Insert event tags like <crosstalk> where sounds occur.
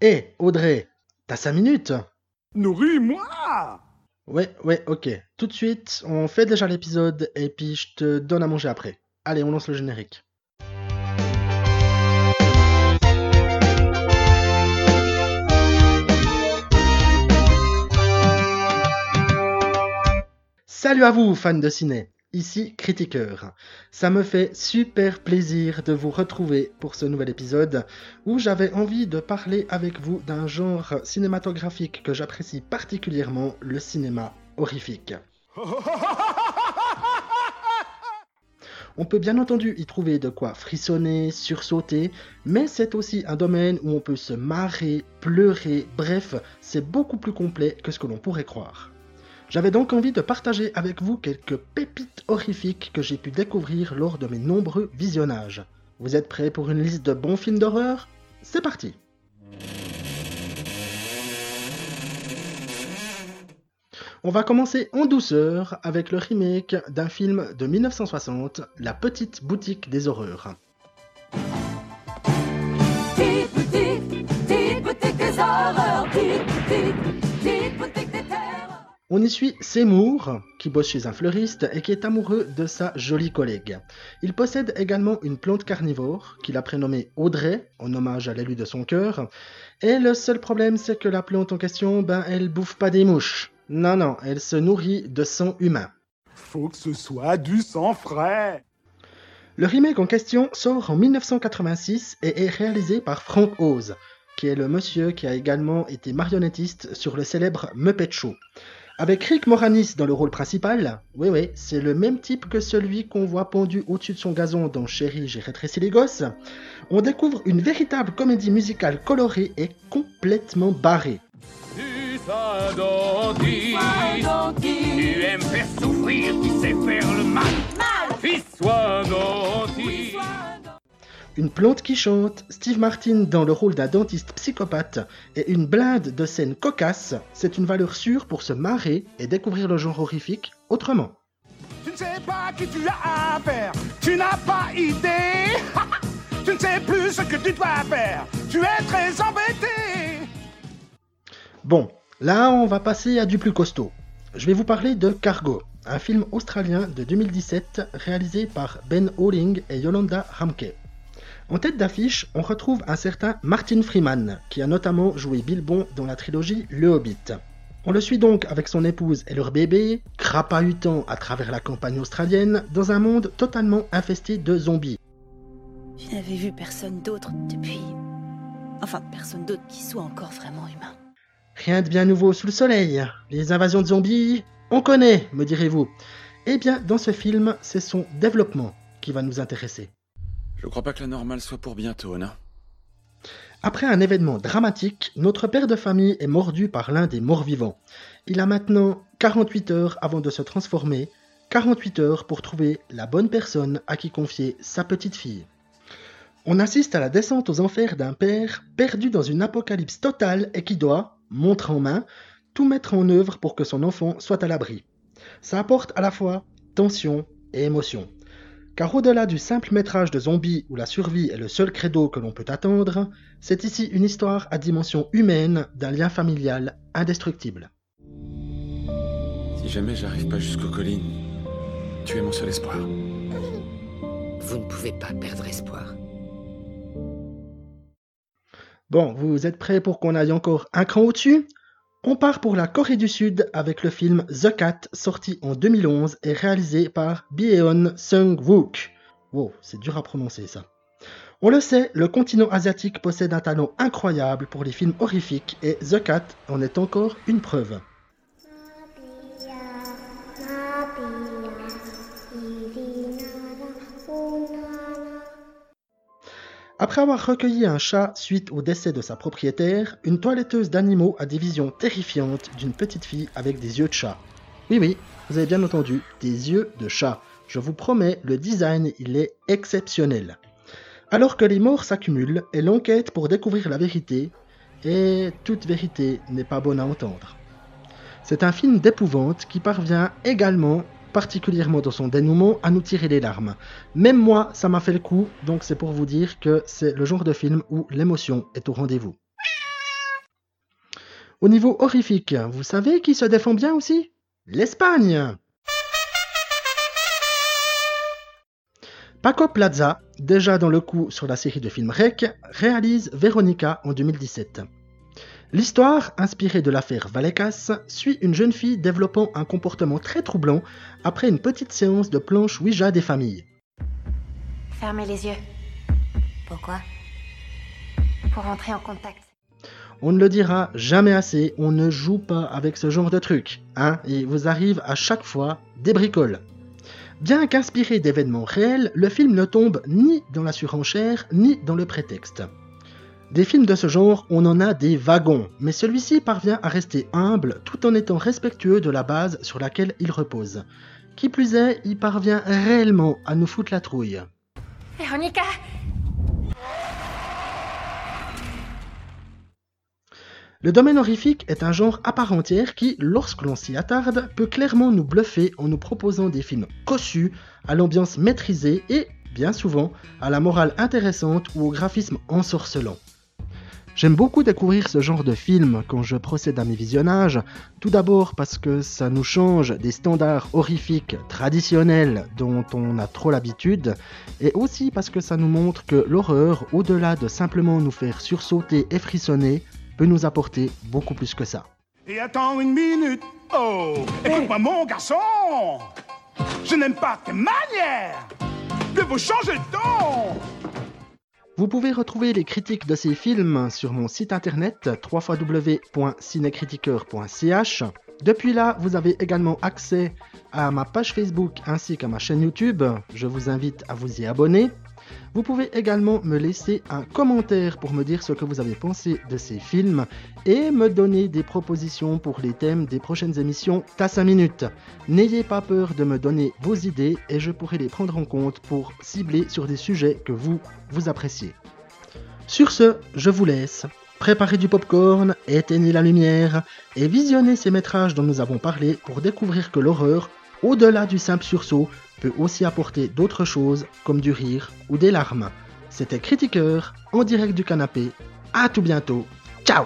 Hé, Audrey, t'as 5 minutes Nourris-moi Ouais, ouais, ok. Tout de suite, on fait déjà l'épisode et puis je te donne à manger après. Allez, on lance le générique. Salut à vous, fans de ciné. Ici Critiqueur. Ça me fait super plaisir de vous retrouver pour ce nouvel épisode où j'avais envie de parler avec vous d'un genre cinématographique que j'apprécie particulièrement, le cinéma horrifique. On peut bien entendu y trouver de quoi frissonner, sursauter, mais c'est aussi un domaine où on peut se marrer, pleurer, bref, c'est beaucoup plus complet que ce que l'on pourrait croire. J'avais donc envie de partager avec vous quelques pépites horrifiques que j'ai pu découvrir lors de mes nombreux visionnages. Vous êtes prêts pour une liste de bons films d'horreur? C'est parti On va commencer en douceur avec le remake d'un film de 1960, La petite boutique des horreurs. On y suit Seymour, qui bosse chez un fleuriste et qui est amoureux de sa jolie collègue. Il possède également une plante carnivore, qu'il a prénommée Audrey, en hommage à l'élu de son cœur. Et le seul problème, c'est que la plante en question, ben, elle bouffe pas des mouches. Non, non, elle se nourrit de sang humain. Faut que ce soit du sang frais Le remake en question sort en 1986 et est réalisé par Frank Oz, qui est le monsieur qui a également été marionnettiste sur le célèbre Muppet Show. Avec Rick Moranis dans le rôle principal, oui oui, c'est le même type que celui qu'on voit pendu au-dessus de son gazon dans Chérie, j'ai rétréci les gosses, on découvre une véritable comédie musicale colorée et complètement barrée. Tu tu aimes faire souffrir, Une plante qui chante, Steve Martin dans le rôle d'un dentiste psychopathe et une blinde de scènes cocasses, c'est une valeur sûre pour se marrer et découvrir le genre horrifique autrement. Tu ne sais pas qui tu as affaire, tu n'as pas idée <laughs> Tu ne sais plus ce que tu dois faire, tu es très embêté Bon, là on va passer à du plus costaud. Je vais vous parler de Cargo, un film australien de 2017 réalisé par Ben Howling et Yolanda Ramke. En tête d'affiche, on retrouve un certain Martin Freeman, qui a notamment joué Bilbon dans la trilogie Le Hobbit. On le suit donc avec son épouse et leur bébé, crapahutant à travers la campagne australienne, dans un monde totalement infesté de zombies. Je n'avais vu personne d'autre depuis. Enfin, personne d'autre qui soit encore vraiment humain. Rien de bien nouveau sous le soleil. Les invasions de zombies, on connaît, me direz-vous. Eh bien, dans ce film, c'est son développement qui va nous intéresser. Je crois pas que la normale soit pour bientôt, non Après un événement dramatique, notre père de famille est mordu par l'un des morts-vivants. Il a maintenant 48 heures avant de se transformer, 48 heures pour trouver la bonne personne à qui confier sa petite fille. On assiste à la descente aux enfers d'un père perdu dans une apocalypse totale et qui doit, montre en main, tout mettre en œuvre pour que son enfant soit à l'abri. Ça apporte à la fois tension et émotion. Car au-delà du simple métrage de zombies où la survie est le seul credo que l'on peut attendre, c'est ici une histoire à dimension humaine d'un lien familial indestructible. Si jamais j'arrive pas jusqu'aux collines, tu es mon seul espoir. Vous ne pouvez pas perdre espoir. Bon, vous êtes prêts pour qu'on aille encore un cran au-dessus? On part pour la Corée du Sud avec le film The Cat, sorti en 2011 et réalisé par Byeon Sung-wook. Wow, c'est dur à prononcer ça. On le sait, le continent asiatique possède un talent incroyable pour les films horrifiques et The Cat en est encore une preuve. Après avoir recueilli un chat suite au décès de sa propriétaire, une toiletteuse d'animaux a des visions terrifiantes d'une petite fille avec des yeux de chat. Oui oui, vous avez bien entendu, des yeux de chat. Je vous promets, le design, il est exceptionnel. Alors que les morts s'accumulent et l'enquête pour découvrir la vérité, et toute vérité n'est pas bonne à entendre. C'est un film d'épouvante qui parvient également, particulièrement dans son dénouement, à nous tirer les larmes. Même moi, ça m'a fait le coup, donc c'est pour vous dire que c'est le genre de film où l'émotion est au rendez-vous. Au niveau horrifique, vous savez qui se défend bien aussi? L'Espagne Paco Plaza, déjà dans le coup sur la série de films REC, réalise Veronica en 2017. L'histoire, inspirée de l'affaire Vallecas, suit une jeune fille développant un comportement très troublant après une petite séance de planche Ouija des familles. Fermez les yeux. Pourquoi? Pour entrer en contact. On ne le dira jamais assez, on ne joue pas avec ce genre de truc, hein, et vous arrive à chaque fois des bricoles. Bien qu'inspiré d'événements réels, le film ne tombe ni dans la surenchère ni dans le prétexte. Des films de ce genre, on en a des wagons, mais celui-ci parvient à rester humble tout en étant respectueux de la base sur laquelle il repose. Qui plus est, il parvient réellement à nous foutre la trouille. Véronica Le domaine horrifique est un genre à part entière qui, lorsque l'on s'y attarde, peut clairement nous bluffer en nous proposant des films cossus, à l'ambiance maîtrisée et, bien souvent, à la morale intéressante ou au graphisme ensorcelant. J'aime beaucoup découvrir ce genre de film quand je procède à mes visionnages, tout d'abord parce que ça nous change des standards horrifiques traditionnels dont on a trop l'habitude, et aussi parce que ça nous montre que l'horreur, au-delà de simplement nous faire sursauter et frissonner, peut nous apporter beaucoup plus que ça. Et attends une minute. Oh, écoute-moi mon garçon. Je n'aime pas tes manières. Je vous changer de ton. Vous pouvez retrouver les critiques de ces films sur mon site internet www.cinecritiqueur.ch. Depuis là, vous avez également accès à ma page Facebook ainsi qu'à ma chaîne YouTube. Je vous invite à vous y abonner. Vous pouvez également me laisser un commentaire pour me dire ce que vous avez pensé de ces films et me donner des propositions pour les thèmes des prochaines émissions à 5 minutes. N'ayez pas peur de me donner vos idées et je pourrai les prendre en compte pour cibler sur des sujets que vous, vous appréciez. Sur ce, je vous laisse. Préparez du popcorn, éteignez la lumière et visionnez ces métrages dont nous avons parlé pour découvrir que l'horreur, au-delà du simple sursaut, peut aussi apporter d'autres choses comme du rire ou des larmes. C'était Critiqueur en direct du canapé. À tout bientôt. Ciao